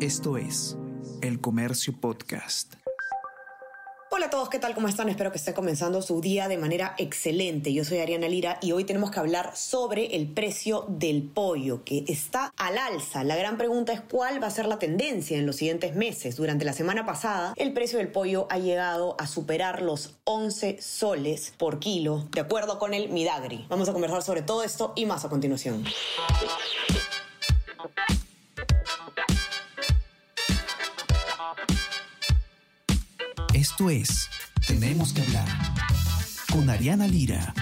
Esto es El Comercio Podcast. Hola a todos, ¿qué tal? ¿Cómo están? Espero que esté comenzando su día de manera excelente. Yo soy Ariana Lira y hoy tenemos que hablar sobre el precio del pollo, que está al alza. La gran pregunta es cuál va a ser la tendencia en los siguientes meses. Durante la semana pasada, el precio del pollo ha llegado a superar los 11 soles por kilo, de acuerdo con el Midagri. Vamos a conversar sobre todo esto y más a continuación. Esto es Tenemos que hablar con Ariana Lira.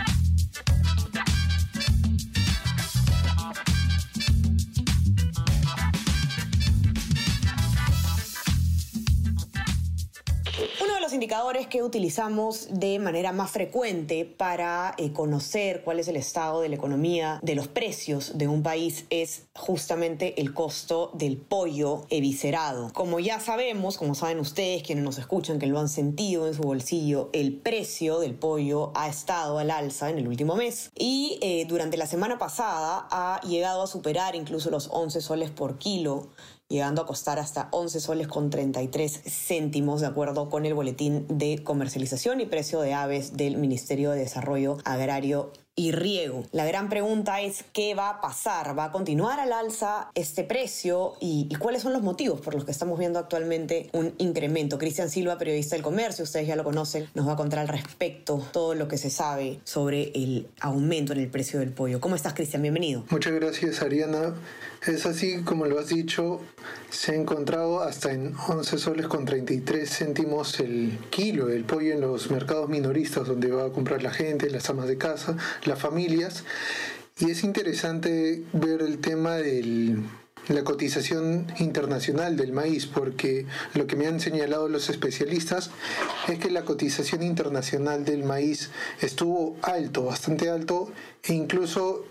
Indicadores que utilizamos de manera más frecuente para eh, conocer cuál es el estado de la economía, de los precios de un país, es justamente el costo del pollo eviscerado. Como ya sabemos, como saben ustedes, quienes nos escuchan, que lo han sentido en su bolsillo, el precio del pollo ha estado al alza en el último mes y eh, durante la semana pasada ha llegado a superar incluso los 11 soles por kilo llegando a costar hasta 11 soles con 33 céntimos, de acuerdo con el boletín de comercialización y precio de aves del Ministerio de Desarrollo Agrario y riego. La gran pregunta es qué va a pasar, va a continuar al alza este precio y, cuáles son los motivos por los que estamos viendo actualmente un incremento. Cristian Silva, periodista del comercio, ustedes ya lo conocen, nos va a contar al respecto todo lo que se sabe sobre el aumento en el precio del pollo. ¿Cómo estás, Cristian? Bienvenido. Muchas gracias, Ariana. Es así como lo has dicho, se ha encontrado hasta en 11 soles con 33 céntimos el kilo el pollo en los mercados minoristas donde va a comprar la gente, las amas de casa, las familias. Y es interesante ver el tema de la cotización internacional del maíz, porque lo que me han señalado los especialistas es que la cotización internacional del maíz estuvo alto, bastante alto, e incluso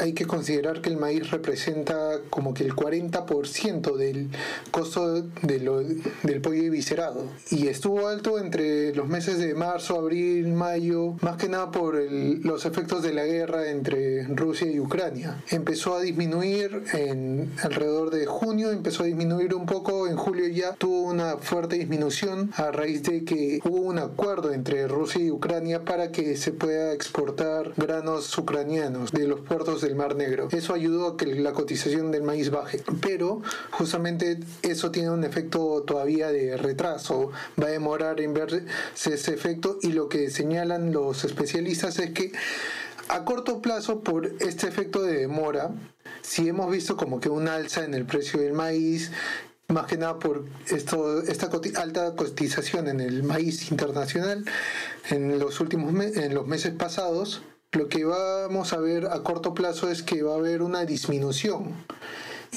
hay que considerar que el maíz representa como que el 40% del costo de lo, del pollo eviscerado. Y estuvo alto entre los meses de marzo, abril, mayo, más que nada por el, los efectos de la guerra entre Rusia y Ucrania. Empezó a disminuir en alrededor de junio, empezó a disminuir un poco, en julio ya tuvo una fuerte disminución a raíz de que hubo un acuerdo entre Rusia y Ucrania para que se pueda exportar granos ucranianos de los puertos del Mar Negro. Eso ayudó a que la cotización del maíz baje. Pero justamente eso tiene un efecto todavía de retraso. Va a demorar en verse ese efecto y lo que señalan los especialistas es que a corto plazo, por este efecto de demora, si hemos visto como que un alza en el precio del maíz, más que nada por esto, esta alta cotización en el maíz internacional en los últimos en los meses pasados, lo que vamos a ver a corto plazo es que va a haber una disminución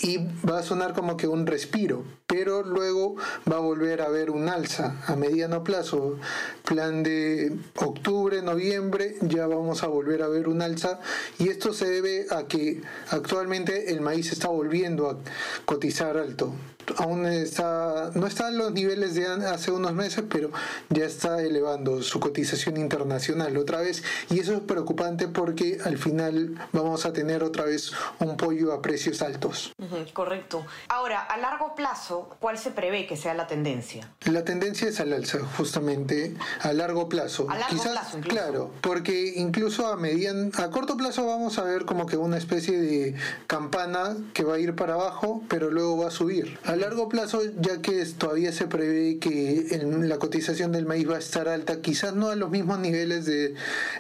y va a sonar como que un respiro, pero luego va a volver a haber un alza a mediano plazo. Plan de octubre, noviembre, ya vamos a volver a ver un alza y esto se debe a que actualmente el maíz está volviendo a cotizar alto aún está, no está los niveles de hace unos meses, pero ya está elevando su cotización internacional otra vez. Y eso es preocupante porque al final vamos a tener otra vez un pollo a precios altos. correcto. Ahora, a largo plazo, ¿cuál se prevé que sea la tendencia? La tendencia es al alza, justamente, a largo plazo. A largo plazo, claro, porque incluso a median, a corto plazo vamos a ver como que una especie de campana que va a ir para abajo, pero luego va a subir a largo plazo, ya que todavía se prevé que la cotización del maíz va a estar alta, quizás no a los mismos niveles de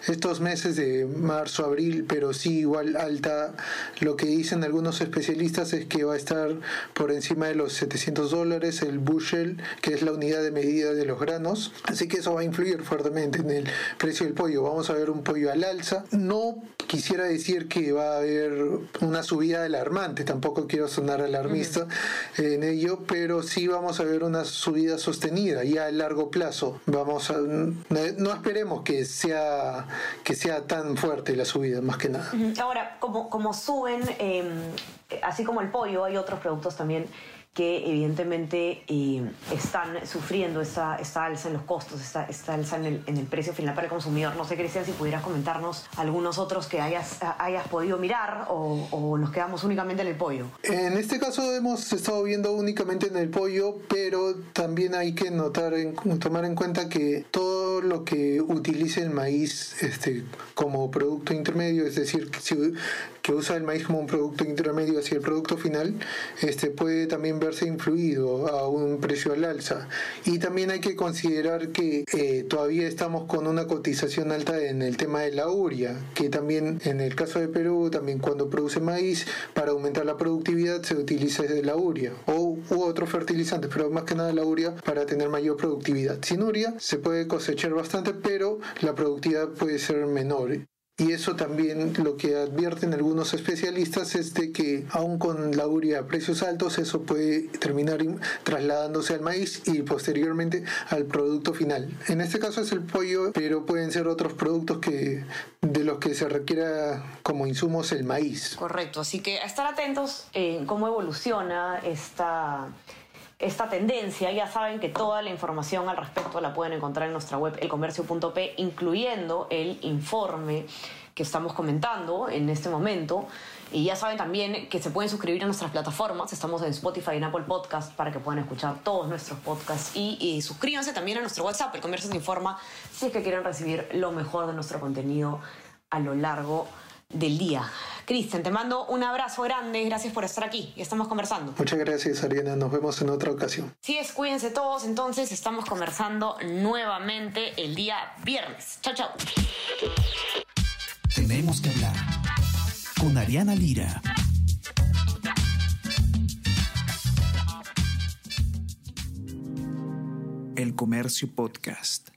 estos meses de marzo, abril, pero sí igual alta. Lo que dicen algunos especialistas es que va a estar por encima de los 700 dólares el bushel, que es la unidad de medida de los granos. Así que eso va a influir fuertemente en el precio del pollo. Vamos a ver un pollo al alza. No quisiera decir que va a haber una subida alarmante, tampoco quiero sonar alarmista en ello, pero sí vamos a ver una subida sostenida ya a largo plazo. Vamos a no esperemos que sea que sea tan fuerte la subida, más que nada. Ahora, como, como suben, em, así como el pollo, hay otros productos también que evidentemente eh, están sufriendo esta, esta alza en los costos, esta, esta alza en el, en el, precio final para el consumidor. No sé, Cristian, si pudieras comentarnos algunos otros que hayas, hayas podido mirar o, o, nos quedamos únicamente en el pollo. En este caso hemos estado viendo únicamente en el pollo, pero también hay que notar, en, tomar en cuenta que todo lo que utilice el maíz este, como producto intermedio, es decir, si, que usa el maíz como un producto intermedio hacia el producto final, este, puede también verse influido a un precio al alza. Y también hay que considerar que eh, todavía estamos con una cotización alta en el tema de la uria, que también en el caso de Perú, también cuando produce maíz, para aumentar la productividad se utiliza la uria o u otros fertilizantes, pero más que nada la uria para tener mayor productividad. Sin uria se puede cosechar bastante, pero la productividad puede ser menor. Y eso también lo que advierten algunos especialistas es de que aún con la uria a precios altos, eso puede terminar trasladándose al maíz y posteriormente al producto final. En este caso es el pollo, pero pueden ser otros productos que de los que se requiera como insumos el maíz. Correcto, así que a estar atentos en cómo evoluciona esta esta tendencia. Ya saben que toda la información al respecto la pueden encontrar en nuestra web elcomercio.p, incluyendo el informe que estamos comentando en este momento. Y ya saben también que se pueden suscribir a nuestras plataformas. Estamos en Spotify y en Apple Podcast para que puedan escuchar todos nuestros podcasts. Y, suscríbanse también a nuestro WhatsApp, El Comercio se informa, si es que quieren recibir lo mejor de nuestro contenido a lo largo del día. Cristian, te mando un abrazo grande, gracias por estar aquí y estamos conversando. Muchas gracias, Ariana, nos vemos en otra ocasión. Sí, es, cuídense todos, entonces estamos conversando nuevamente el día viernes. Chao, chao. Tenemos que hablar con Ariana Lira. El Comercio Podcast.